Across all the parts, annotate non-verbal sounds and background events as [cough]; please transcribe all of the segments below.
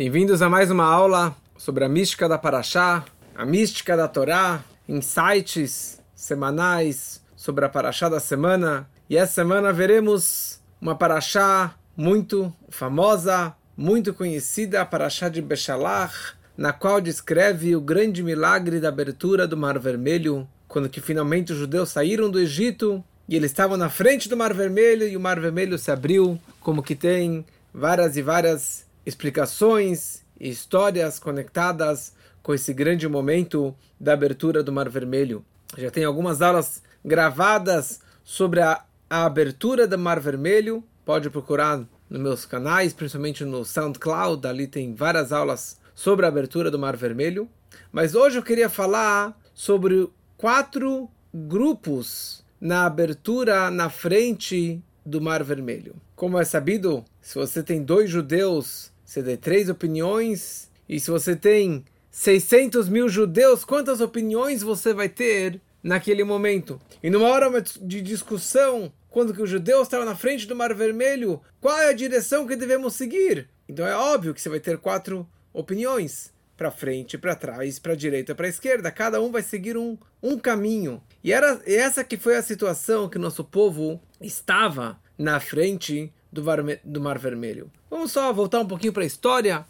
Bem-vindos a mais uma aula sobre a mística da Paraxá, a mística da Torá, insights semanais sobre a Paraxá da semana. E essa semana veremos uma Paraxá muito famosa, muito conhecida, a Paraxá de Beshalach, na qual descreve o grande milagre da abertura do Mar Vermelho, quando que finalmente os judeus saíram do Egito e eles estavam na frente do Mar Vermelho e o Mar Vermelho se abriu, como que tem várias e várias explicações e histórias conectadas com esse grande momento da abertura do Mar Vermelho. Já tem algumas aulas gravadas sobre a, a abertura do Mar Vermelho. Pode procurar nos meus canais, principalmente no SoundCloud. Ali tem várias aulas sobre a abertura do Mar Vermelho. Mas hoje eu queria falar sobre quatro grupos na abertura na frente do Mar Vermelho. Como é sabido, se você tem dois judeus você tem três opiniões, e se você tem 600 mil judeus, quantas opiniões você vai ter naquele momento? E numa hora de discussão, quando que os judeus estavam na frente do Mar Vermelho, qual é a direção que devemos seguir? Então é óbvio que você vai ter quatro opiniões para frente, para trás, para direita, para esquerda. Cada um vai seguir um, um caminho. E era essa que foi a situação que nosso povo estava na frente do, do Mar Vermelho. Vamos só voltar um pouquinho para a história.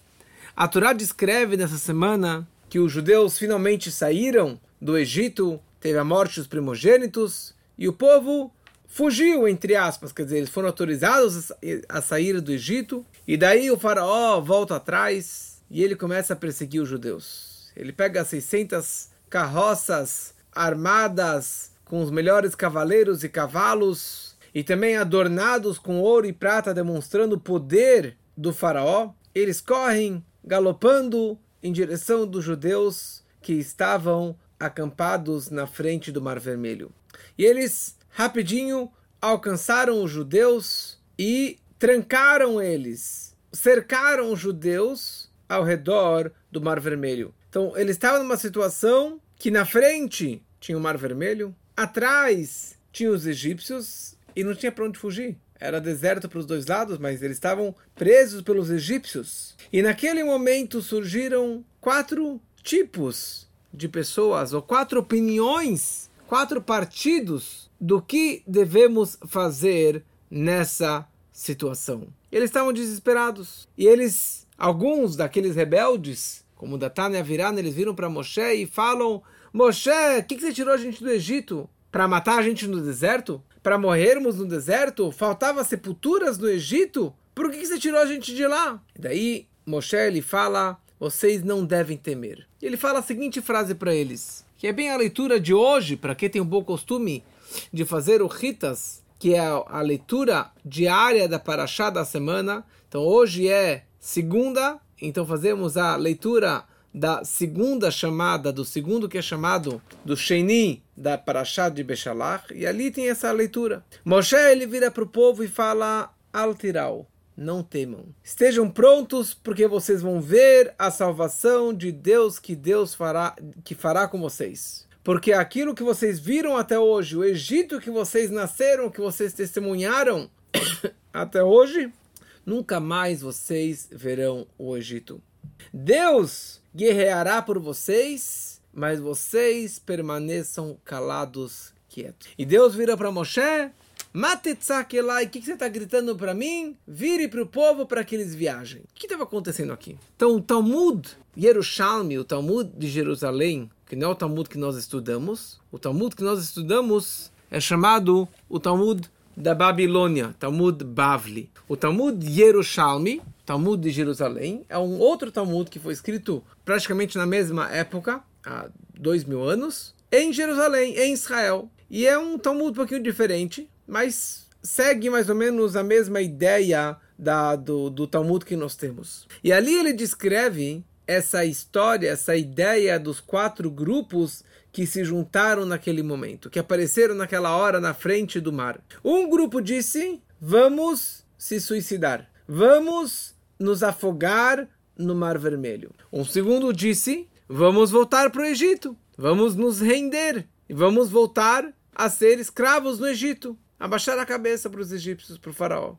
A Torá descreve nessa semana que os judeus finalmente saíram do Egito, teve a morte dos primogênitos e o povo fugiu, entre aspas, quer dizer, eles foram autorizados a sair do Egito e daí o faraó volta atrás e ele começa a perseguir os judeus. Ele pega 600 carroças armadas com os melhores cavaleiros e cavalos e também adornados com ouro e prata, demonstrando o poder do Faraó, eles correm galopando em direção dos judeus que estavam acampados na frente do Mar Vermelho. E eles rapidinho alcançaram os judeus e trancaram eles, cercaram os judeus ao redor do Mar Vermelho. Então, eles estavam numa situação que na frente tinha o Mar Vermelho, atrás tinha os egípcios e não tinha para onde fugir. Era deserto para os dois lados, mas eles estavam presos pelos egípcios. E naquele momento surgiram quatro tipos de pessoas, ou quatro opiniões, quatro partidos do que devemos fazer nessa situação. Eles estavam desesperados. E eles, alguns daqueles rebeldes, como Datan e Aviran, eles viram para Moshe e falam: Moshe, o que, que você tirou a gente do Egito? Para matar a gente no deserto? Para morrermos no deserto? Faltava sepulturas no Egito? Por que você tirou a gente de lá? E daí Moshe ele fala: vocês não devem temer. E ele fala a seguinte frase para eles, que é bem a leitura de hoje, para quem tem um bom costume de fazer o Ritas, que é a leitura diária da Paraxá da semana. Então hoje é segunda, então fazemos a leitura da segunda chamada, do segundo que é chamado do Sheini da Parashá de Beshalach, e ali tem essa leitura. Moshe ele vira para o povo e fala: Altiral, não temam. Estejam prontos, porque vocês vão ver a salvação de Deus que Deus fará, que fará com vocês. Porque aquilo que vocês viram até hoje, o Egito que vocês nasceram, que vocês testemunharam [coughs] até hoje, nunca mais vocês verão o Egito. Deus guerreará por vocês, mas vocês permaneçam calados, quietos. E Deus vira para Moshe, Matetzakelai, o que, que você está gritando para mim? Vire para o povo para que eles viajem. O que estava acontecendo aqui? Então, o Talmud Yerushalmi, o Talmud de Jerusalém, que não é o Talmud que nós estudamos, o Talmud que nós estudamos é chamado o Talmud da Babilônia, Talmud Bavli. O Talmud Yerushalmi Talmud de Jerusalém, é um outro Talmud que foi escrito praticamente na mesma época, há dois mil anos, em Jerusalém, em Israel. E é um Talmud um pouquinho diferente, mas segue mais ou menos a mesma ideia da, do, do Talmud que nós temos. E ali ele descreve essa história, essa ideia dos quatro grupos que se juntaram naquele momento, que apareceram naquela hora na frente do mar. Um grupo disse: vamos se suicidar, vamos nos afogar no Mar Vermelho. Um segundo disse: vamos voltar para o Egito, vamos nos render e vamos voltar a ser escravos no Egito. abaixar a cabeça para os egípcios, para o faraó.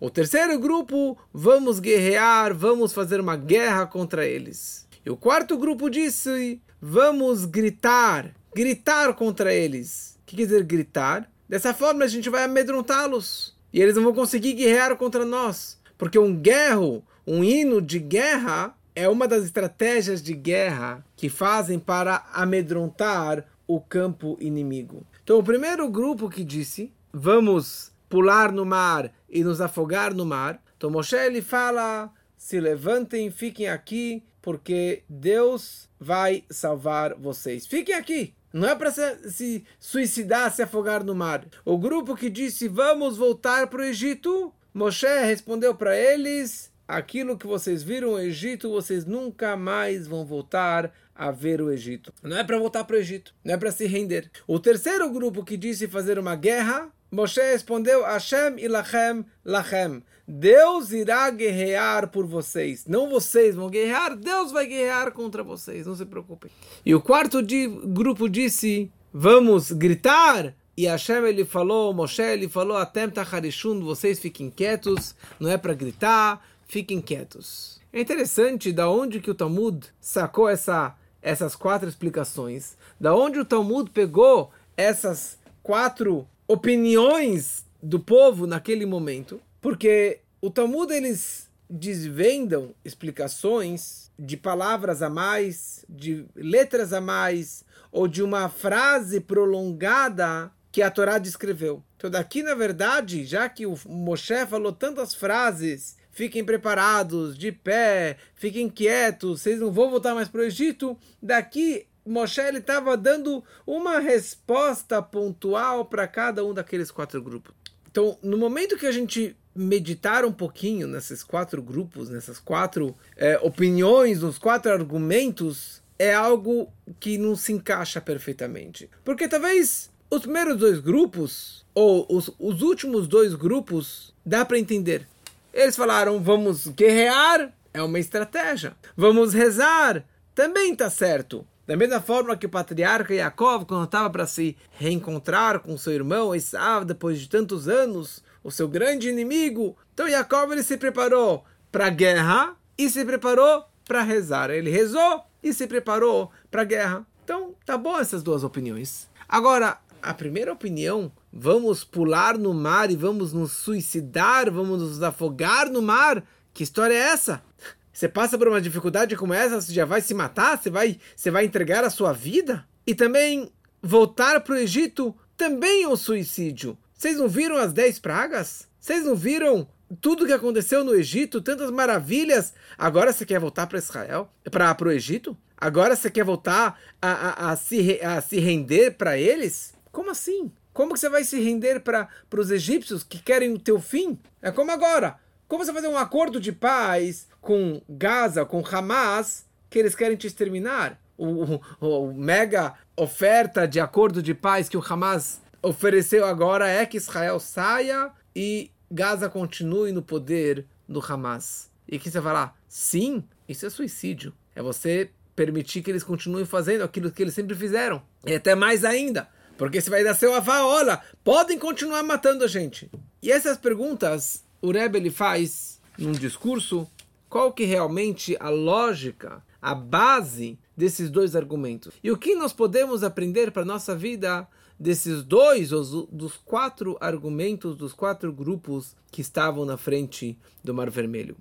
O terceiro grupo, vamos guerrear, vamos fazer uma guerra contra eles. E o quarto grupo disse, vamos gritar, gritar contra eles. O que quer dizer gritar? Dessa forma a gente vai amedrontá-los. E eles não vão conseguir guerrear contra nós. Porque um guerro, um hino de guerra, é uma das estratégias de guerra que fazem para amedrontar o campo inimigo. Então, o primeiro grupo que disse, vamos pular no mar e nos afogar no mar. Então, Moshe ele fala, se levantem, fiquem aqui, porque Deus vai salvar vocês. Fiquem aqui. Não é para se, suicidar, se afogar no mar. O grupo que disse, vamos voltar para o Egito, Moshe respondeu para eles, aquilo que vocês viram no Egito, vocês nunca mais vão voltar a ver o Egito. Não é para voltar para o Egito, não é para se render. O terceiro grupo que disse fazer uma guerra, Moshe respondeu: Hashem ilachem lachem. Deus irá guerrear por vocês. Não vocês vão guerrear, Deus vai guerrear contra vocês. Não se preocupem. E o quarto grupo disse: Vamos gritar. E Hashem ele falou, Moshe ele falou: Atem tacharishun, vocês fiquem quietos. Não é para gritar, fiquem quietos. É interessante da onde que o Talmud sacou essa, essas quatro explicações. Da onde o Talmud pegou essas quatro opiniões do povo naquele momento, porque o Talmud eles desvendam explicações de palavras a mais, de letras a mais, ou de uma frase prolongada que a Torá descreveu. Então, daqui, na verdade, já que o Moshe falou tantas frases, fiquem preparados, de pé, fiquem quietos, vocês não vão voltar mais para o Egito, daqui Moshe estava dando uma resposta pontual para cada um daqueles quatro grupos. Então, no momento que a gente meditar um pouquinho nesses quatro grupos, nessas quatro é, opiniões, nos quatro argumentos, é algo que não se encaixa perfeitamente. Porque talvez os primeiros dois grupos, ou os, os últimos dois grupos, dá para entender. Eles falaram: vamos guerrear, é uma estratégia. Vamos rezar, também está certo. Da mesma forma que o patriarca Yaakov, quando estava para se reencontrar com seu irmão Esav, depois de tantos anos, o seu grande inimigo, então Yaakov ele se preparou para a guerra e se preparou para rezar. Ele rezou e se preparou para a guerra. Então, tá bom essas duas opiniões. Agora, a primeira opinião, vamos pular no mar e vamos nos suicidar, vamos nos afogar no mar. Que história é essa? Você passa por uma dificuldade como essa, você já vai se matar? Você vai, você vai entregar a sua vida? E também voltar para o Egito também é um suicídio. Vocês não viram as dez pragas? Vocês não viram tudo que aconteceu no Egito, tantas maravilhas? Agora você quer voltar para Israel, para o Egito? Agora você quer voltar a, a, a se, a se render para eles? Como assim? Como que você vai se render para os egípcios que querem o teu fim? É como agora. Como você fazer um acordo de paz com Gaza, com Hamas, que eles querem te exterminar? O, o, o, mega oferta de acordo de paz que o Hamas ofereceu agora é que Israel saia e Gaza continue no poder do Hamas. E que você vai falar, sim, isso é suicídio. É você permitir que eles continuem fazendo aquilo que eles sempre fizeram. E até mais ainda. Porque você vai dar seu avá, olha, podem continuar matando a gente. E essas perguntas o Rebbe ele faz num discurso qual que realmente a lógica, a base desses dois argumentos. E o que nós podemos aprender para a nossa vida desses dois, os, dos quatro argumentos, dos quatro grupos que estavam na frente do Mar Vermelho.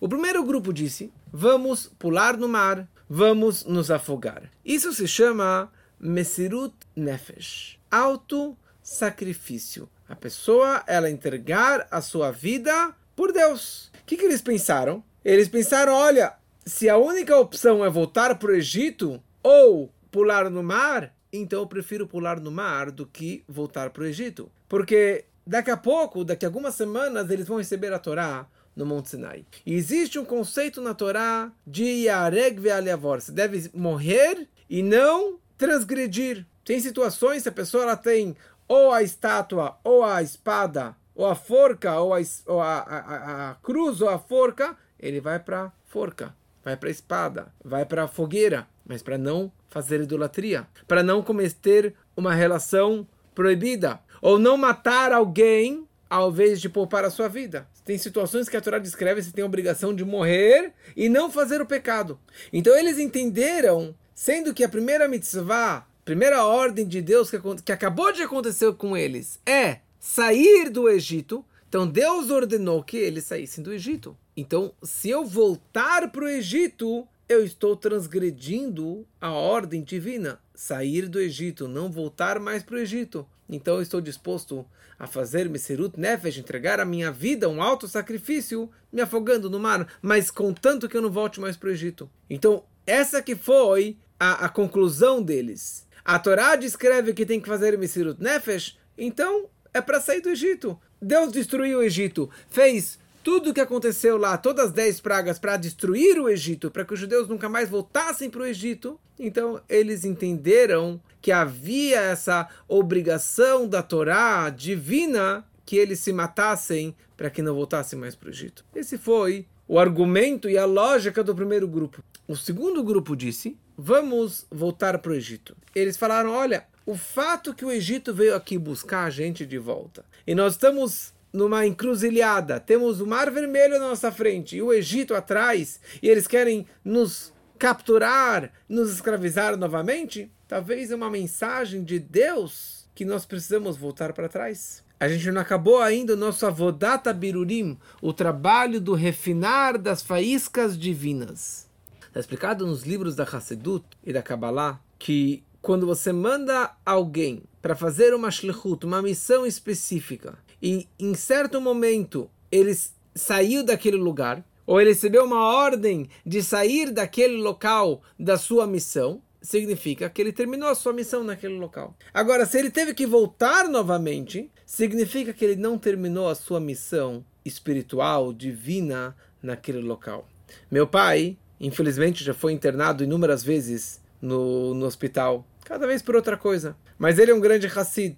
O primeiro grupo disse: vamos pular no mar, vamos nos afogar. Isso se chama Mesirut Nefesh, auto-sacrifício a pessoa, ela entregar a sua vida por Deus. O que, que eles pensaram? Eles pensaram: olha, se a única opção é voltar para o Egito ou pular no mar, então eu prefiro pular no mar do que voltar para o Egito. Porque daqui a pouco, daqui a algumas semanas, eles vão receber a Torá no Monte Sinai. E existe um conceito na Torá de Yareg Ve'aliavor. Você deve morrer e não transgredir. Tem situações, se a pessoa ela tem ou a estátua, ou a espada, ou a forca, ou a, ou a, a, a cruz, ou a forca, ele vai para forca, vai para espada, vai para fogueira, mas para não fazer idolatria, para não cometer uma relação proibida. Ou não matar alguém ao invés de poupar a sua vida. Tem situações que a Torá descreve você tem a obrigação de morrer e não fazer o pecado. Então eles entenderam, sendo que a primeira mitzvah, primeira ordem de Deus que, que acabou de acontecer com eles é sair do Egito. Então Deus ordenou que eles saíssem do Egito. Então, se eu voltar para o Egito, eu estou transgredindo a ordem divina, sair do Egito, não voltar mais para o Egito. Então eu estou disposto a fazer Meserut Nefesh, entregar a minha vida, um alto sacrifício, me afogando no mar, mas contanto que eu não volte mais para o Egito. Então, essa que foi a, a conclusão deles. A Torá descreve que tem que fazer Meserut Nefesh, então é para sair do Egito. Deus destruiu o Egito, fez tudo o que aconteceu lá, todas as dez pragas, para destruir o Egito, para que os judeus nunca mais voltassem para o Egito, então eles entenderam que havia essa obrigação da Torá divina que eles se matassem para que não voltassem mais para o Egito. Esse foi o argumento e a lógica do primeiro grupo. O segundo grupo disse: vamos voltar para o Egito. Eles falaram: olha, o fato que o Egito veio aqui buscar a gente de volta e nós estamos numa encruzilhada. Temos o Mar Vermelho na nossa frente e o Egito atrás, e eles querem nos capturar, nos escravizar novamente. Talvez é uma mensagem de Deus que nós precisamos voltar para trás. A gente não acabou ainda o nosso Avodata Birurim, o trabalho do refinar das faíscas divinas. Está explicado nos livros da Hassedut e da Kabbalah que quando você manda alguém para fazer uma shlichut, uma missão específica, e em certo momento ele saiu daquele lugar, ou ele recebeu uma ordem de sair daquele local da sua missão, significa que ele terminou a sua missão naquele local. Agora, se ele teve que voltar novamente, significa que ele não terminou a sua missão espiritual, divina, naquele local. Meu pai, infelizmente, já foi internado inúmeras vezes no, no hospital, cada vez por outra coisa. Mas ele é um grande Hassid.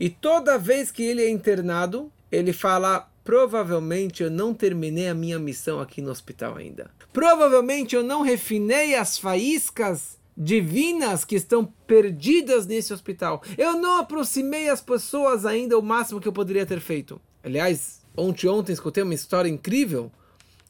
E toda vez que ele é internado, ele fala: provavelmente eu não terminei a minha missão aqui no hospital ainda. Provavelmente eu não refinei as faíscas divinas que estão perdidas nesse hospital. Eu não aproximei as pessoas ainda o máximo que eu poderia ter feito. Aliás, ontem ontem escutei uma história incrível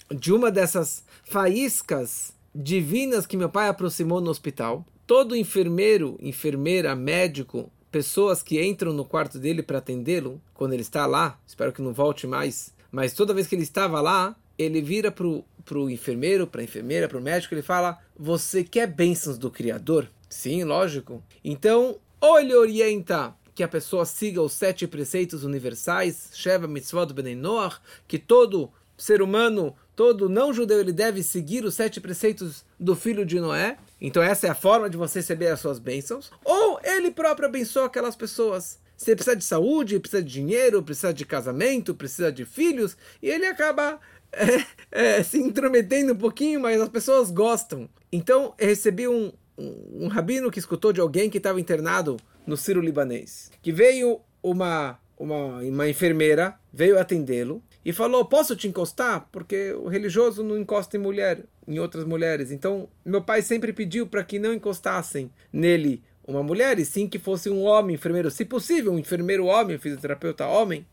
de uma dessas faíscas divinas que meu pai aproximou no hospital. Todo enfermeiro, enfermeira, médico, pessoas que entram no quarto dele para atendê-lo, quando ele está lá, espero que não volte mais, mas toda vez que ele estava lá, ele vira para o enfermeiro, para a enfermeira, para o médico, ele fala: Você quer bênçãos do Criador? Sim, lógico. Então, ou ele orienta que a pessoa siga os sete preceitos universais, Sheva Mitzvot Noach, que todo ser humano, todo não judeu, ele deve seguir os sete preceitos do filho de Noé. Então essa é a forma de você receber as suas bênçãos. Ou ele próprio abençoa aquelas pessoas. Você precisa de saúde, precisa de dinheiro, precisa de casamento, precisa de filhos, e ele acaba [laughs] é, é, se intrometendo um pouquinho, mas as pessoas gostam. Então eu recebi um, um, um rabino que escutou de alguém que estava internado no Ciro Libanês, que veio uma, uma, uma enfermeira, veio atendê-lo, e falou: Posso te encostar? Porque o religioso não encosta em mulher, em outras mulheres. Então, meu pai sempre pediu para que não encostassem nele uma mulher, e sim que fosse um homem enfermeiro, se possível, um enfermeiro homem, fisioterapeuta homem.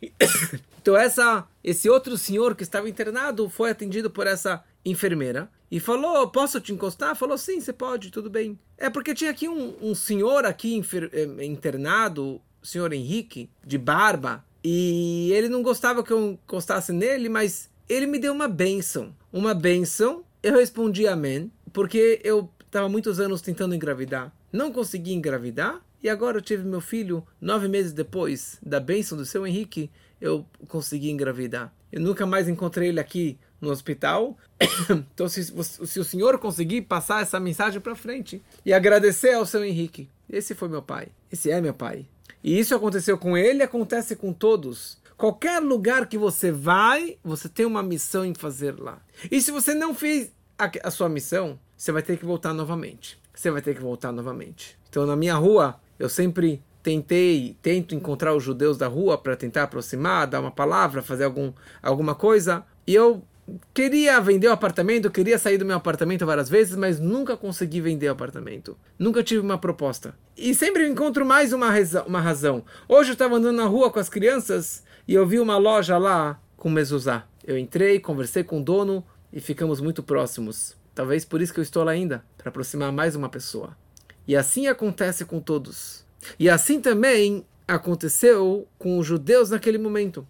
[coughs] Então, essa, esse outro senhor que estava internado foi atendido por essa enfermeira e falou: Posso te encostar? Falou: Sim, você pode, tudo bem. É porque tinha aqui um, um senhor aqui eh, internado, o senhor Henrique, de barba, e ele não gostava que eu encostasse nele, mas ele me deu uma benção. Uma benção. Eu respondi amém, porque eu estava muitos anos tentando engravidar. Não consegui engravidar. E agora eu tive meu filho nove meses depois da bênção do seu Henrique, eu consegui engravidar. Eu nunca mais encontrei ele aqui no hospital. [coughs] então, se, se o senhor conseguir passar essa mensagem para frente e agradecer ao seu Henrique, esse foi meu pai. Esse é meu pai. E isso aconteceu com ele, acontece com todos. Qualquer lugar que você vai, você tem uma missão em fazer lá. E se você não fez a, a sua missão, você vai ter que voltar novamente. Você vai ter que voltar novamente. Então, na minha rua, eu sempre tentei, tento encontrar os judeus da rua para tentar aproximar, dar uma palavra, fazer algum, alguma coisa. E eu queria vender o apartamento, queria sair do meu apartamento várias vezes, mas nunca consegui vender o apartamento. Nunca tive uma proposta. E sempre encontro mais uma, uma razão. Hoje eu estava andando na rua com as crianças e eu vi uma loja lá com mezuzá. Eu entrei, conversei com o dono e ficamos muito próximos. Talvez por isso que eu estou lá ainda, para aproximar mais uma pessoa. E assim acontece com todos. E assim também aconteceu com os judeus naquele momento.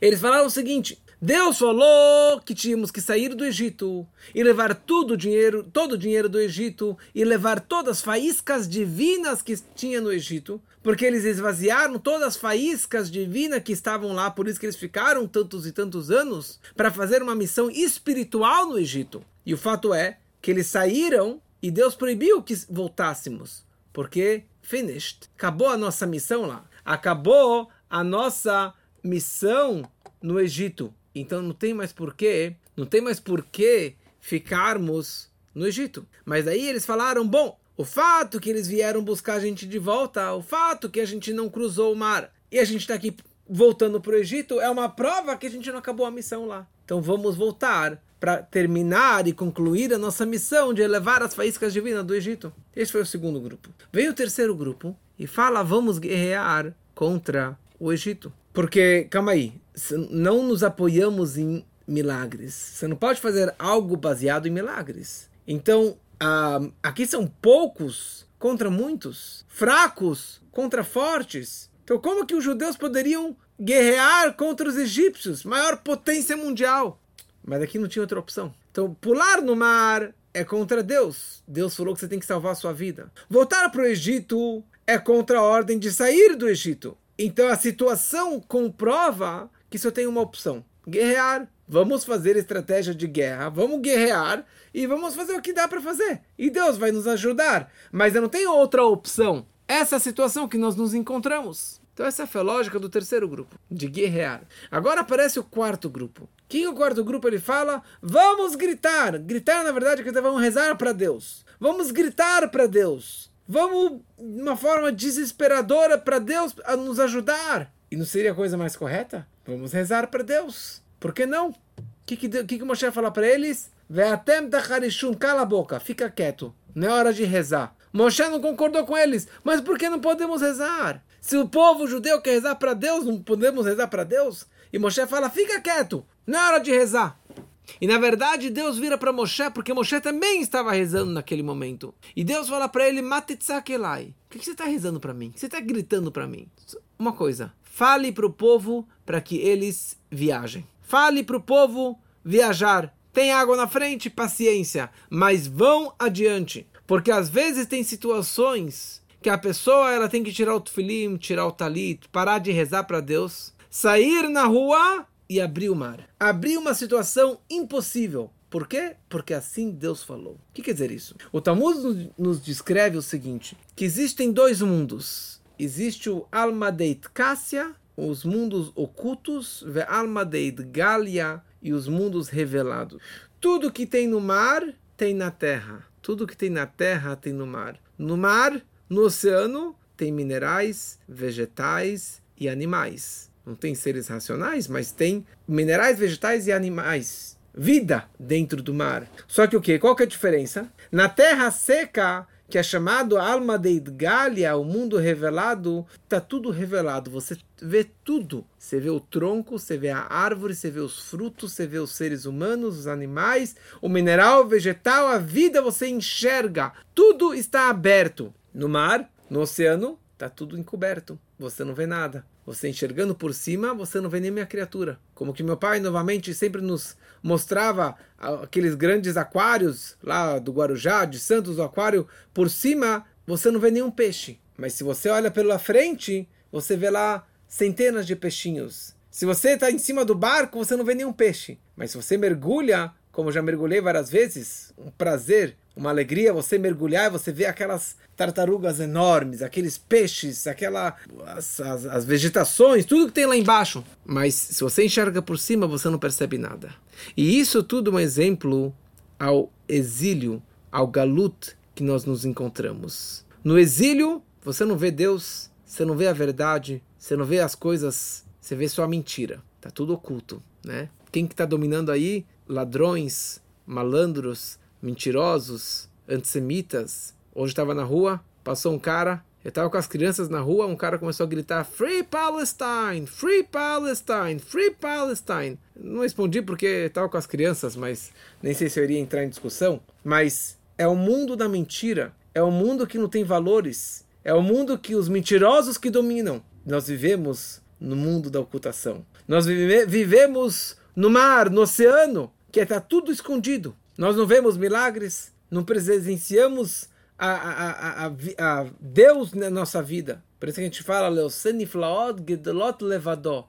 Eles falaram o seguinte: Deus falou que tínhamos que sair do Egito e levar tudo o dinheiro, todo o dinheiro do Egito e levar todas as faíscas divinas que tinha no Egito, porque eles esvaziaram todas as faíscas divinas que estavam lá, por isso que eles ficaram tantos e tantos anos para fazer uma missão espiritual no Egito. E o fato é que eles saíram e Deus proibiu que voltássemos, porque finished, acabou a nossa missão lá, acabou a nossa missão no Egito. Então não tem mais porquê, não tem mais porquê ficarmos no Egito. Mas aí eles falaram, bom, o fato que eles vieram buscar a gente de volta, o fato que a gente não cruzou o mar e a gente está aqui voltando para o Egito é uma prova que a gente não acabou a missão lá. Então vamos voltar para terminar e concluir a nossa missão de elevar as faíscas divinas do Egito. Esse foi o segundo grupo. Veio o terceiro grupo e fala: vamos guerrear contra o Egito. Porque, calma aí, não nos apoiamos em milagres. Você não pode fazer algo baseado em milagres. Então, uh, aqui são poucos contra muitos, fracos contra fortes. Então, como que os judeus poderiam guerrear contra os egípcios, maior potência mundial? Mas aqui não tinha outra opção. Então, pular no mar é contra Deus. Deus falou que você tem que salvar a sua vida. Voltar para o Egito é contra a ordem de sair do Egito. Então a situação comprova que só tem uma opção: guerrear. Vamos fazer estratégia de guerra, vamos guerrear e vamos fazer o que dá para fazer. E Deus vai nos ajudar. Mas eu não tenho outra opção. Essa é a situação que nós nos encontramos. Então essa foi a lógica do terceiro grupo, de guerrear. Agora aparece o quarto grupo. Que o quarto grupo ele fala: vamos gritar. Gritar na verdade é que vamos rezar para Deus. Vamos gritar para Deus. Vamos de uma forma desesperadora para Deus a nos ajudar. E não seria a coisa mais correta? Vamos rezar para Deus. Por que não? O que, que, que, que Moshe fala para eles? Cala a boca, fica quieto. Não é hora de rezar. Moshe não concordou com eles. Mas por que não podemos rezar? Se o povo judeu quer rezar para Deus, não podemos rezar para Deus? E Moshe fala, fica quieto. Não é hora de rezar. E na verdade Deus vira para Moshe porque Moshe também estava rezando naquele momento. E Deus fala para ele: Matitzakelai. O que você está rezando para mim? O que você está gritando para mim? Uma coisa: fale para o povo para que eles viajem. Fale para o povo viajar. Tem água na frente, paciência, mas vão adiante. Porque às vezes tem situações que a pessoa ela tem que tirar o tefilim, tirar o talit, parar de rezar para Deus, sair na rua e abrir o mar. Abrir uma situação impossível. Por quê? Porque assim Deus falou. O que quer dizer isso? O Talmud nos descreve o seguinte: que existem dois mundos. Existe o Almadeit Cássia, os mundos ocultos, ve Almadeit Galia e os mundos revelados. Tudo que tem no mar tem na terra. Tudo que tem na terra tem no mar. No mar, no oceano, tem minerais, vegetais e animais. Não tem seres racionais, mas tem minerais, vegetais e animais. Vida dentro do mar. Só que o que? Qual que é a diferença? Na terra seca, que é chamado alma de Galia, o mundo revelado, está tudo revelado. Você vê tudo. Você vê o tronco, você vê a árvore, você vê os frutos, você vê os seres humanos, os animais, o mineral, o vegetal, a vida, você enxerga. Tudo está aberto. No mar, no oceano, está tudo encoberto. Você não vê nada. Você enxergando por cima, você não vê nem minha criatura. Como que meu pai novamente sempre nos mostrava aqueles grandes aquários lá do Guarujá, de Santos, o aquário, por cima você não vê nenhum peixe. Mas se você olha pela frente, você vê lá centenas de peixinhos. Se você está em cima do barco, você não vê nenhum peixe. Mas se você mergulha, como já mergulhei várias vezes, um prazer uma alegria você mergulhar e você ver aquelas tartarugas enormes, aqueles peixes, aquela as, as, as, vegetações, tudo que tem lá embaixo. Mas se você enxerga por cima, você não percebe nada. E isso tudo é um exemplo ao exílio, ao galut que nós nos encontramos. No exílio, você não vê Deus, você não vê a verdade, você não vê as coisas, você vê só a mentira. Tá tudo oculto, né? Quem que está dominando aí ladrões, malandros, mentirosos, antissemitas. Hoje estava na rua, passou um cara, eu estava com as crianças na rua, um cara começou a gritar Free Palestine! Free Palestine! Free Palestine! Não respondi porque estava com as crianças, mas nem sei se eu iria entrar em discussão. Mas é o mundo da mentira, é o mundo que não tem valores, é o mundo que os mentirosos que dominam. Nós vivemos no mundo da ocultação. Nós vive vivemos no mar, no oceano, que está tudo escondido. Nós não vemos milagres, não presenciamos a, a, a, a, Deus na nossa vida. Por isso que a gente fala,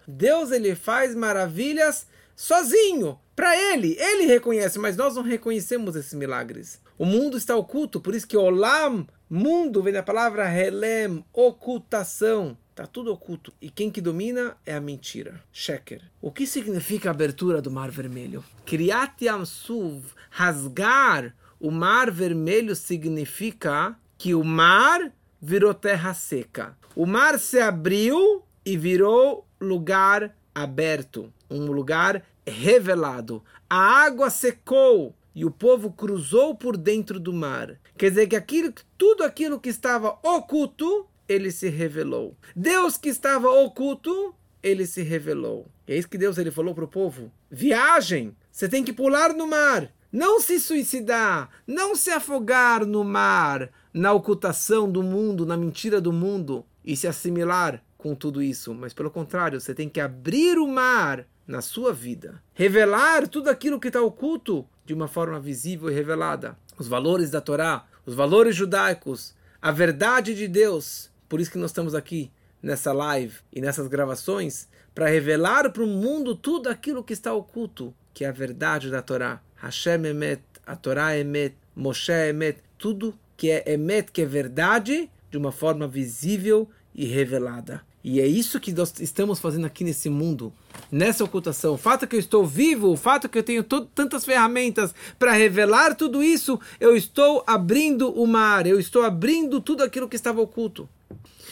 Deus ele faz maravilhas sozinho, para ele. Ele reconhece, mas nós não reconhecemos esses milagres. O mundo está oculto, por isso que Olam, mundo, vem da palavra Helem, ocultação. Está tudo oculto. E quem que domina é a mentira. Sheker. O que significa a abertura do Mar Vermelho? Kriyat Yamsuv, rasgar o Mar Vermelho significa que o mar virou terra seca. O mar se abriu e virou lugar aberto, um lugar revelado. A água secou e o povo cruzou por dentro do mar. Quer dizer que aquilo, tudo aquilo que estava oculto ele se revelou. Deus que estava oculto, ele se revelou. E é isso que Deus ele falou para o povo: viagem, você tem que pular no mar, não se suicidar, não se afogar no mar, na ocultação do mundo, na mentira do mundo e se assimilar com tudo isso, mas pelo contrário, você tem que abrir o mar na sua vida, revelar tudo aquilo que está oculto de uma forma visível e revelada. Os valores da Torá, os valores judaicos, a verdade de Deus, por isso que nós estamos aqui nessa live e nessas gravações para revelar para o mundo tudo aquilo que está oculto, que é a verdade da Torá. Hashem Emet, a Torá Emet, Moshe Emet, tudo que é Emet, que é verdade, de uma forma visível e revelada. E é isso que nós estamos fazendo aqui nesse mundo, nessa ocultação. O fato que eu estou vivo, o fato que eu tenho tantas ferramentas para revelar tudo isso, eu estou abrindo o mar, eu estou abrindo tudo aquilo que estava oculto.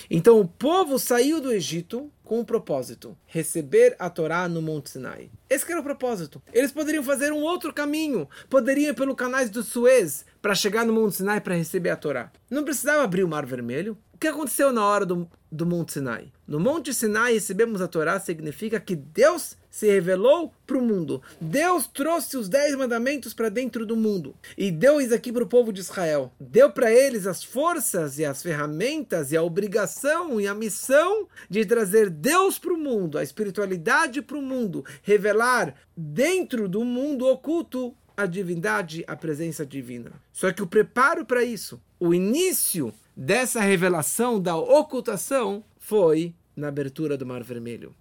Então o povo saiu do Egito com um propósito: receber a Torá no Monte Sinai. Esse era o propósito. Eles poderiam fazer um outro caminho, poderiam ir pelo canais do Suez para chegar no Monte Sinai para receber a Torá. Não precisava abrir o Mar Vermelho. O que aconteceu na hora do, do Monte Sinai? No Monte Sinai recebemos a Torá significa que Deus se revelou para o mundo. Deus trouxe os dez mandamentos para dentro do mundo e deu isso aqui para o povo de Israel. Deu para eles as forças e as ferramentas e a obrigação e a missão de trazer Deus para o mundo, a espiritualidade para o mundo, revelar dentro do mundo oculto a divindade, a presença divina. Só que o preparo para isso, o início dessa revelação da ocultação foi na abertura do Mar Vermelho.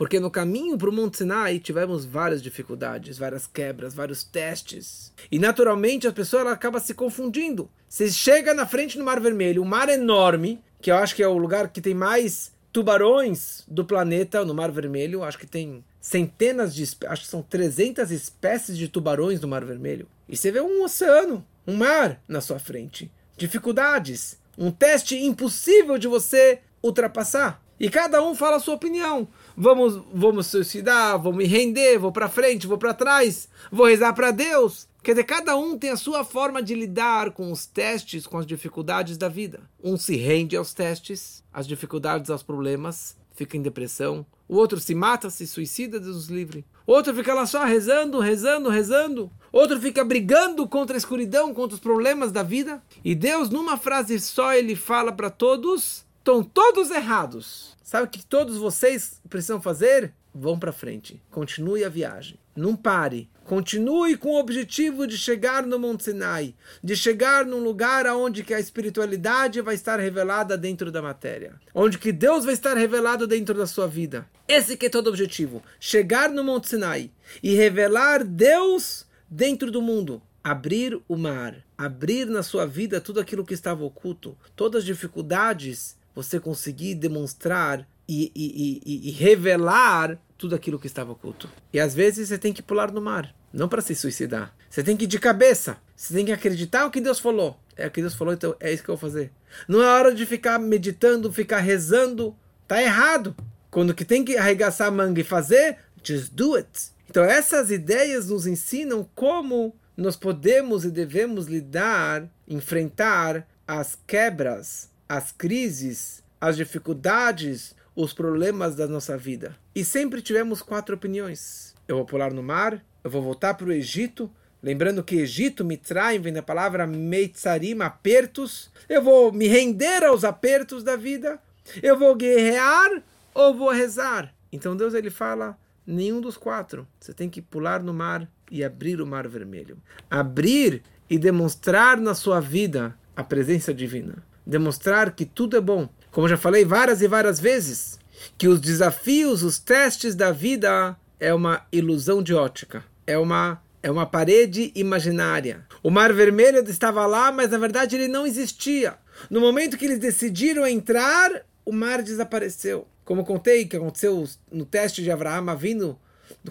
Porque no caminho para o Monte Sinai tivemos várias dificuldades, várias quebras, vários testes. E naturalmente a pessoa ela acaba se confundindo. Você chega na frente do Mar Vermelho, um mar enorme, que eu acho que é o lugar que tem mais tubarões do planeta, no Mar Vermelho. Acho que tem centenas de, acho que são 300 espécies de tubarões no Mar Vermelho. E você vê um oceano, um mar na sua frente. Dificuldades, um teste impossível de você ultrapassar. E cada um fala a sua opinião vamos, vamos suicidar, vou me render, vou para frente, vou para trás, vou rezar para Deus. Quer dizer, cada um tem a sua forma de lidar com os testes, com as dificuldades da vida. Um se rende aos testes, às dificuldades, aos problemas, fica em depressão. O outro se mata, se suicida, Deus nos livre. Outro fica lá só rezando, rezando, rezando. Outro fica brigando contra a escuridão, contra os problemas da vida. E Deus, numa frase só, ele fala para todos: estão todos errados. Sabe o que todos vocês precisam fazer? Vão para frente. Continue a viagem. Não pare. Continue com o objetivo de chegar no Monte Sinai, de chegar num lugar onde que a espiritualidade vai estar revelada dentro da matéria, onde que Deus vai estar revelado dentro da sua vida. Esse que é todo o objetivo, chegar no Monte Sinai e revelar Deus dentro do mundo, abrir o mar, abrir na sua vida tudo aquilo que estava oculto, todas as dificuldades você conseguir demonstrar e, e, e, e, revelar tudo aquilo que estava oculto. E às vezes você tem que pular no mar, não para se suicidar. Você tem que ir de cabeça. Você tem que acreditar o que Deus falou. É o que Deus falou, então é isso que eu vou fazer. Não é hora de ficar meditando, ficar rezando. Tá errado. Quando que tem que arregaçar a manga e fazer, just do it. Então essas ideias nos ensinam como nós podemos e devemos lidar, enfrentar as quebras, as crises, as dificuldades, os problemas da nossa vida. E sempre tivemos quatro opiniões. Eu vou pular no mar, eu vou voltar para o Egito, lembrando que Egito, Mitzrayim, vem da palavra Meitzarim, apertos. Eu vou me render aos apertos da vida, eu vou guerrear ou vou rezar. Então Deus ele fala, nenhum dos quatro. Você tem que pular no mar e abrir o mar vermelho. Abrir e demonstrar na sua vida a presença divina. Demonstrar que tudo é bom. Como já falei várias e várias vezes, que os desafios, os testes da vida é uma ilusão de ótica. É uma é uma parede imaginária. O Mar Vermelho estava lá, mas na verdade ele não existia. No momento que eles decidiram entrar, o mar desapareceu. Como contei que aconteceu no teste de Abraão vindo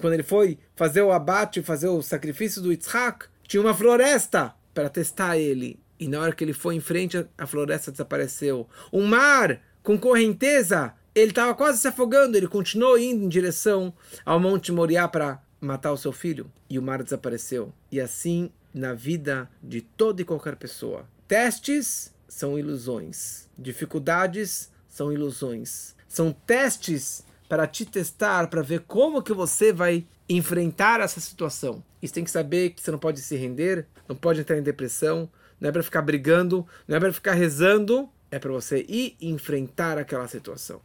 quando ele foi fazer o abate, fazer o sacrifício do Yitzhak, tinha uma floresta para testar ele. E na hora que ele foi em frente, a floresta desapareceu. Um mar com correnteza, ele estava quase se afogando. Ele continuou indo em direção ao Monte Moriá para matar o seu filho. E o mar desapareceu. E assim na vida de toda e qualquer pessoa. Testes são ilusões. Dificuldades são ilusões. São testes para te testar, para ver como que você vai enfrentar essa situação. E você tem que saber que você não pode se render, não pode entrar em depressão, não é para ficar brigando, não é para ficar rezando, é para você ir enfrentar aquela situação.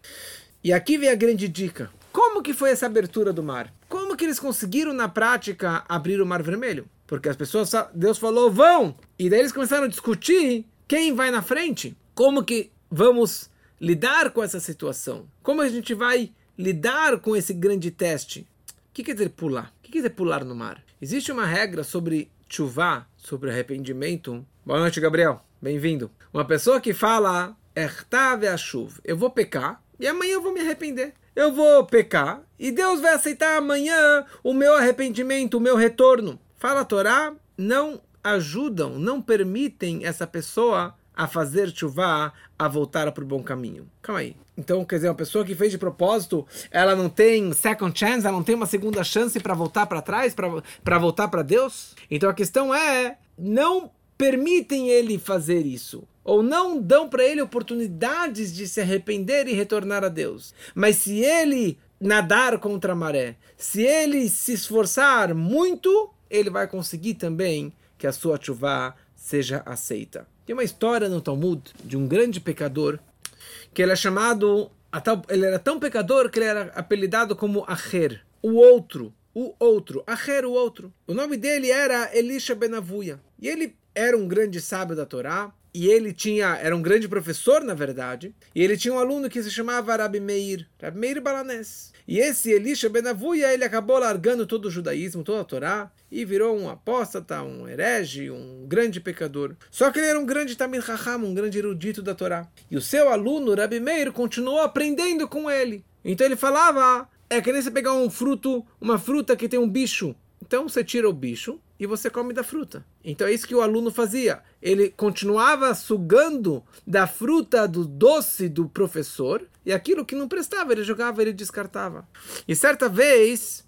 E aqui vem a grande dica. Como que foi essa abertura do mar? Como que eles conseguiram na prática abrir o mar vermelho? Porque as pessoas, Deus falou, vão! E daí eles começaram a discutir quem vai na frente. Como que vamos lidar com essa situação? Como a gente vai lidar com esse grande teste. O que quer dizer pular? O que quer dizer pular no mar? Existe uma regra sobre chuvá, sobre arrependimento. Boa noite, Gabriel. Bem-vindo. Uma pessoa que fala Ertave a chuva. Eu vou pecar e amanhã eu vou me arrepender. Eu vou pecar e Deus vai aceitar amanhã o meu arrependimento, o meu retorno. Fala a Torá, não ajudam, não permitem essa pessoa a fazer chuva, a voltar para o bom caminho. Calma aí. Então, quer dizer, uma pessoa que fez de propósito, ela não tem second chance, ela não tem uma segunda chance para voltar para trás, para voltar para Deus? Então a questão é, não permitem ele fazer isso. Ou não dão para ele oportunidades de se arrepender e retornar a Deus. Mas se ele nadar contra a maré, se ele se esforçar muito, ele vai conseguir também que a sua chuva seja aceita. Tem uma história no Talmud de um grande pecador que ele é chamado, ele era tão pecador que ele era apelidado como Acher, o outro, o outro, Acher, o outro. O nome dele era Elisha Benavuia. E ele era um grande sábio da Torá, e ele tinha, era um grande professor, na verdade, e ele tinha um aluno que se chamava Rabi Meir, Rabi Meir Balanés. E esse Elisha Benavuia, ele acabou largando todo o judaísmo, toda a Torá, e virou um apóstata, um herege, um grande pecador. Só que ele era um grande Tamil Raham, um grande erudito da Torá. E o seu aluno, Rabi Meir, continuou aprendendo com ele. Então ele falava, é que nem você pegar um fruto, uma fruta que tem um bicho. Então você tira o bicho, e você come da fruta. Então é isso que o aluno fazia. Ele continuava sugando da fruta do doce do professor e aquilo que não prestava, ele jogava, ele descartava. E certa vez,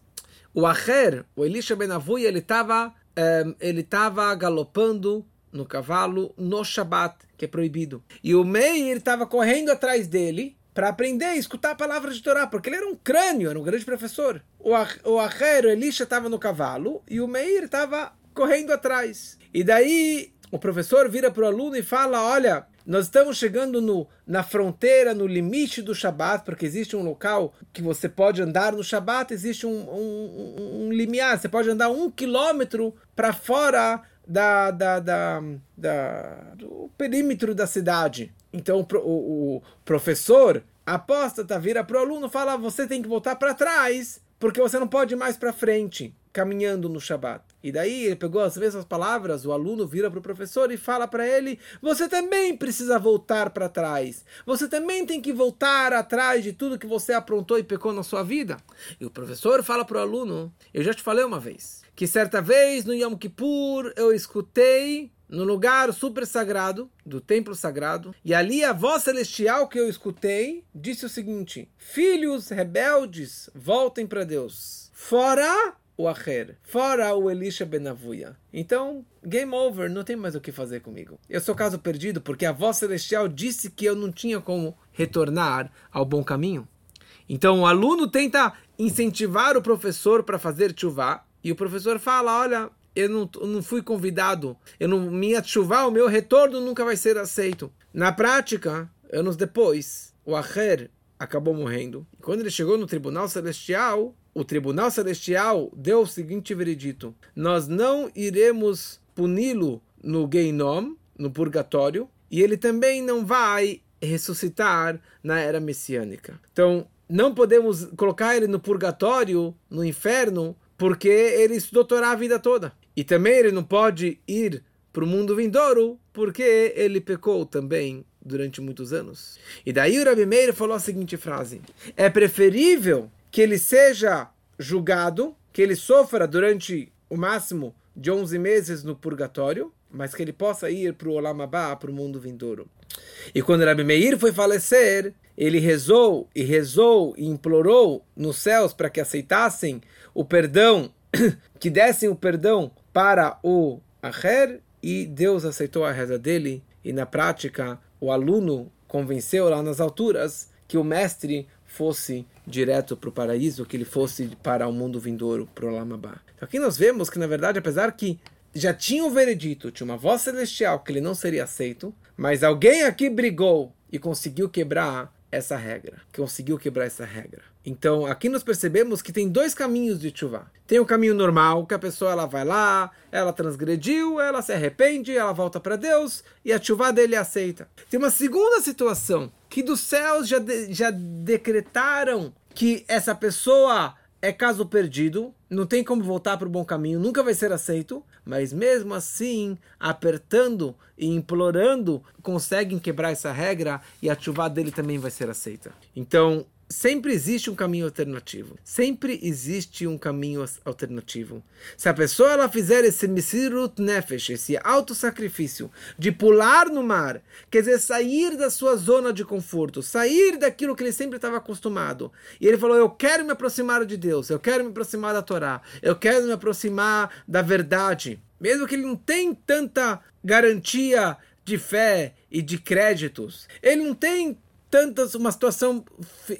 o Acher, o Elisha Benavui, ele estava um, eh, ele estava galopando no cavalo no Shabat, que é proibido. E o Meir estava correndo atrás dele para aprender a escutar a palavra de Torá, porque ele era um crânio, era um grande professor. O, o Elisha, estava no cavalo e o Meir estava correndo atrás. E daí o professor vira para o aluno e fala: Olha, nós estamos chegando no, na fronteira, no limite do Shabat, porque existe um local que você pode andar no Shabat, existe um, um, um, um limiar, você pode andar um quilômetro para fora da, da, da, da, do perímetro da cidade. Então o, o, professor apóstata vira para o aluno fala: você tem que voltar para trás, porque você não pode ir mais para frente, caminhando no Shabat. E daí ele pegou as mesmas palavras, o aluno vira para o professor e fala para ele: você também precisa voltar para trás. Você também tem que voltar atrás de tudo que você aprontou e pecou na sua vida. E o professor fala para o aluno: eu já te falei uma vez que certa vez no Yom Kippur eu escutei no lugar super sagrado do templo sagrado e ali a voz celestial que eu escutei disse o seguinte: Filhos rebeldes, voltem para Deus. Fora o Acher, fora o Elisha Benavuia. Então, game over, não tem mais o que fazer comigo. Eu sou caso perdido porque a voz celestial disse que eu não tinha como retornar ao bom caminho. Então, o aluno tenta incentivar o professor para fazer chuvá, e o professor fala: Olha, eu não, eu não fui convidado, eu não, minha chuvá, o meu retorno nunca vai ser aceito. Na prática, anos depois, o Acher acabou morrendo. E quando ele chegou no tribunal celestial, o tribunal celestial deu o seguinte veredito: Nós não iremos puni-lo no Geinom, no purgatório, e ele também não vai ressuscitar na era messiânica. Então, não podemos colocar ele no purgatório, no inferno, porque ele estudou Torá a vida toda. E também ele não pode ir para o mundo vindouro, porque ele pecou também durante muitos anos. E daí o Rabi Meir falou a seguinte frase: É preferível que ele seja julgado, que ele sofra durante o máximo de 11 meses no purgatório, mas que ele possa ir para o Olam Abba, para o mundo vindouro. E quando Rabi Meir foi falecer, ele rezou e rezou e implorou nos céus para que aceitassem o perdão, [coughs] que dessem o perdão para o Aher, e Deus aceitou a reza dele, e na prática o aluno convenceu lá nas alturas que o mestre fosse direto para o paraíso, que ele fosse para o mundo vindouro, para o Lamabá. Então aqui nós vemos que, na verdade, apesar que já tinha o veredito, tinha uma voz celestial que ele não seria aceito, mas alguém aqui brigou e conseguiu quebrar essa regra, conseguiu quebrar essa regra. Então, aqui nós percebemos que tem dois caminhos de chuva. Tem o caminho normal, que a pessoa ela vai lá, ela transgrediu, ela se arrepende, ela volta para Deus e a chuva dele aceita. Tem uma segunda situação, que dos céus já, de, já decretaram que essa pessoa é caso perdido, não tem como voltar para o bom caminho, nunca vai ser aceito, mas mesmo assim, apertando e implorando, conseguem quebrar essa regra e a chuva dele também vai ser aceita. Então, sempre existe um caminho alternativo. Sempre existe um caminho alternativo. Se a pessoa ela fizer esse misirut nefesh, esse auto-sacrifício de pular no mar, quer dizer, sair da sua zona de conforto, sair daquilo que ele sempre estava acostumado. E ele falou: Eu quero me aproximar de Deus, eu quero me aproximar da Torá, eu quero me aproximar da verdade. Mesmo que ele não tenha tanta garantia de fé e de créditos, ele não tem tantas uma situação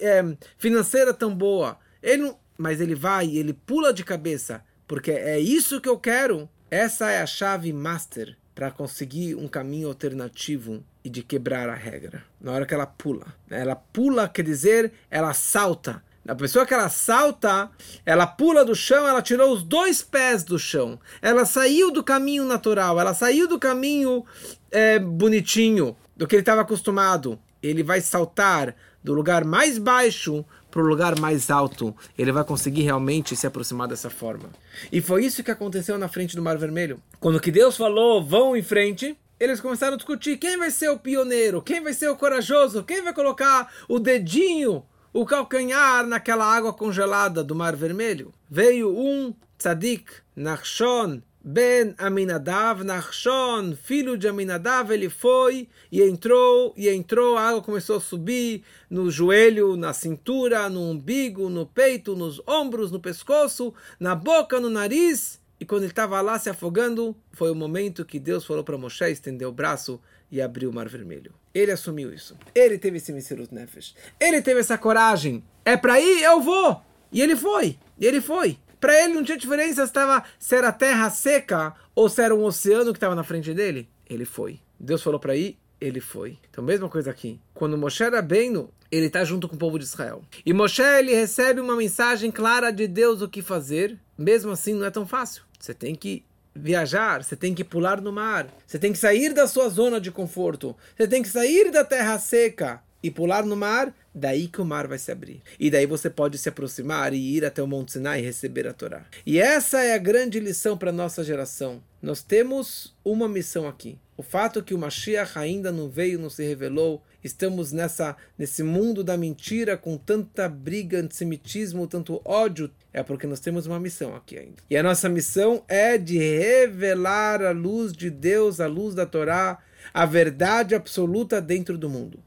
é, financeira tão boa. Ele não, mas ele vai ele pula de cabeça, porque é isso que eu quero. Essa é a chave master para conseguir um caminho alternativo e de quebrar a regra. Na hora que ela pula. Ela pula quer dizer, ela salta. A pessoa que ela salta, ela pula do chão, ela tirou os dois pés do chão. Ela saiu do caminho natural, ela saiu do caminho é, bonitinho, do que ele estava acostumado ele vai saltar do lugar mais baixo para o lugar mais alto. Ele vai conseguir realmente se aproximar dessa forma. E foi isso que aconteceu na frente do Mar Vermelho. Quando que Deus falou, vão em frente, eles começaram a discutir quem vai ser o pioneiro, quem vai ser o corajoso, quem vai colocar o dedinho, o calcanhar naquela água congelada do Mar Vermelho. Veio um tzadik, Nachshon, Ben Aminadav Nachshon, filho de Aminadav, ele foi e entrou, e entrou, a água começou a subir no joelho, na cintura, no umbigo, no peito, nos ombros, no pescoço, na boca, no nariz. E quando ele estava lá se afogando, foi o momento que Deus falou para Moshe estender o braço e abrir o mar vermelho. Ele assumiu isso. Ele teve esse Messirut Nefesh. Ele teve essa coragem. É para ir, eu vou. E ele foi. E ele foi. Para ele não tinha diferença se, estava, se era terra seca ou se era um oceano que estava na frente dele. Ele foi. Deus falou para ir, ele foi. Então, mesma coisa aqui. Quando Moshe era bem, ele está junto com o povo de Israel. E Moshe ele recebe uma mensagem clara de Deus o que fazer. Mesmo assim, não é tão fácil. Você tem que viajar, você tem que pular no mar, você tem que sair da sua zona de conforto, você tem que sair da terra seca e pular no mar, daí que o mar vai se abrir. E daí você pode se aproximar e ir até o Monte Sinai e receber a Torá. E essa é a grande lição para a nossa geração. Nós temos uma missão aqui. O fato que o Mashiach ainda não veio, não se revelou, estamos nessa nesse mundo da mentira com tanta briga, antissemitismo, tanto ódio, é porque nós temos uma missão aqui ainda. E a nossa missão é de revelar a luz de Deus, a luz da Torá, a verdade absoluta dentro do mundo.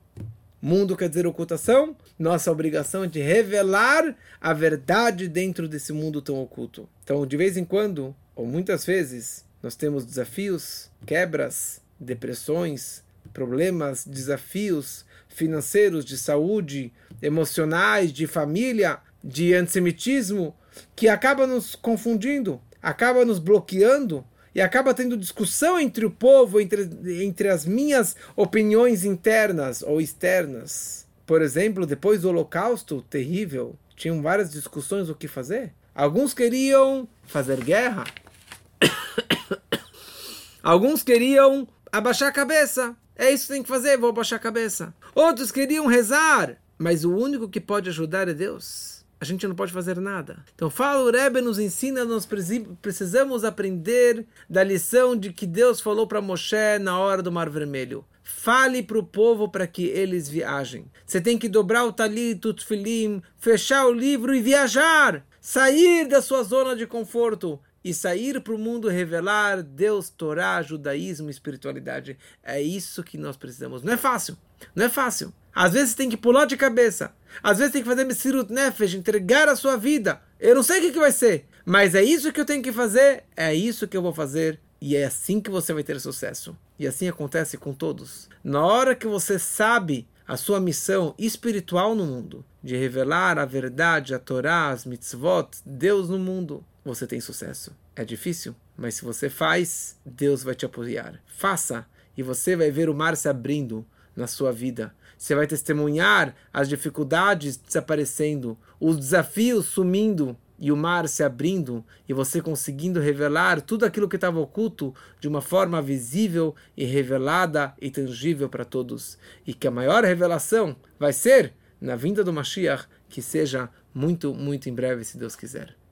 Mundo quer dizer ocultação. Nossa obrigação é de revelar a verdade dentro desse mundo tão oculto. Então, de vez em quando, ou muitas vezes, nós temos desafios, quebras, depressões, problemas, desafios financeiros, de saúde, emocionais, de família, de antissemitismo, que acaba nos confundindo, acaba nos bloqueando e acaba tendo discussão entre o povo, entre, entre as minhas opiniões internas ou externas. Por exemplo, depois do Holocausto terrível, tinham várias discussões o que fazer. Alguns queriam fazer guerra. [coughs] Alguns queriam abaixar a cabeça. É isso que tem que fazer, vou abaixar a cabeça. Outros queriam rezar, mas o único que pode ajudar é Deus. A gente não pode fazer nada. Então, fala o Rebbe nos ensina, nós precisamos aprender da lição de que Deus falou para Moshe na hora do Mar Vermelho. Fale para o povo para que eles viajem. Você tem que dobrar o talit, o fechar o livro e viajar. Sair da sua zona de conforto e sair para o mundo revelar Deus, Torá, judaísmo, espiritualidade. É isso que nós precisamos. Não é fácil. Não é fácil. Às vezes tem que pular de cabeça. Às vezes tem que fazer Messirut Nefesh, entregar a sua vida. Eu não sei o que, que vai ser, mas é isso que eu tenho que fazer, é isso que eu vou fazer. E é assim que você vai ter sucesso. E assim acontece com todos. Na hora que você sabe a sua missão espiritual no mundo, de revelar a verdade, a Torá, as mitzvot, Deus no mundo, você tem sucesso. É difícil, mas se você faz, Deus vai te apoiar. Faça e você vai ver o mar se abrindo na sua vida. Você vai testemunhar as dificuldades desaparecendo, os desafios sumindo e o mar se abrindo e você conseguindo revelar tudo aquilo que estava oculto de uma forma visível e revelada e tangível para todos. E que a maior revelação vai ser na vinda do Mashiach, que seja muito, muito em breve, se Deus quiser.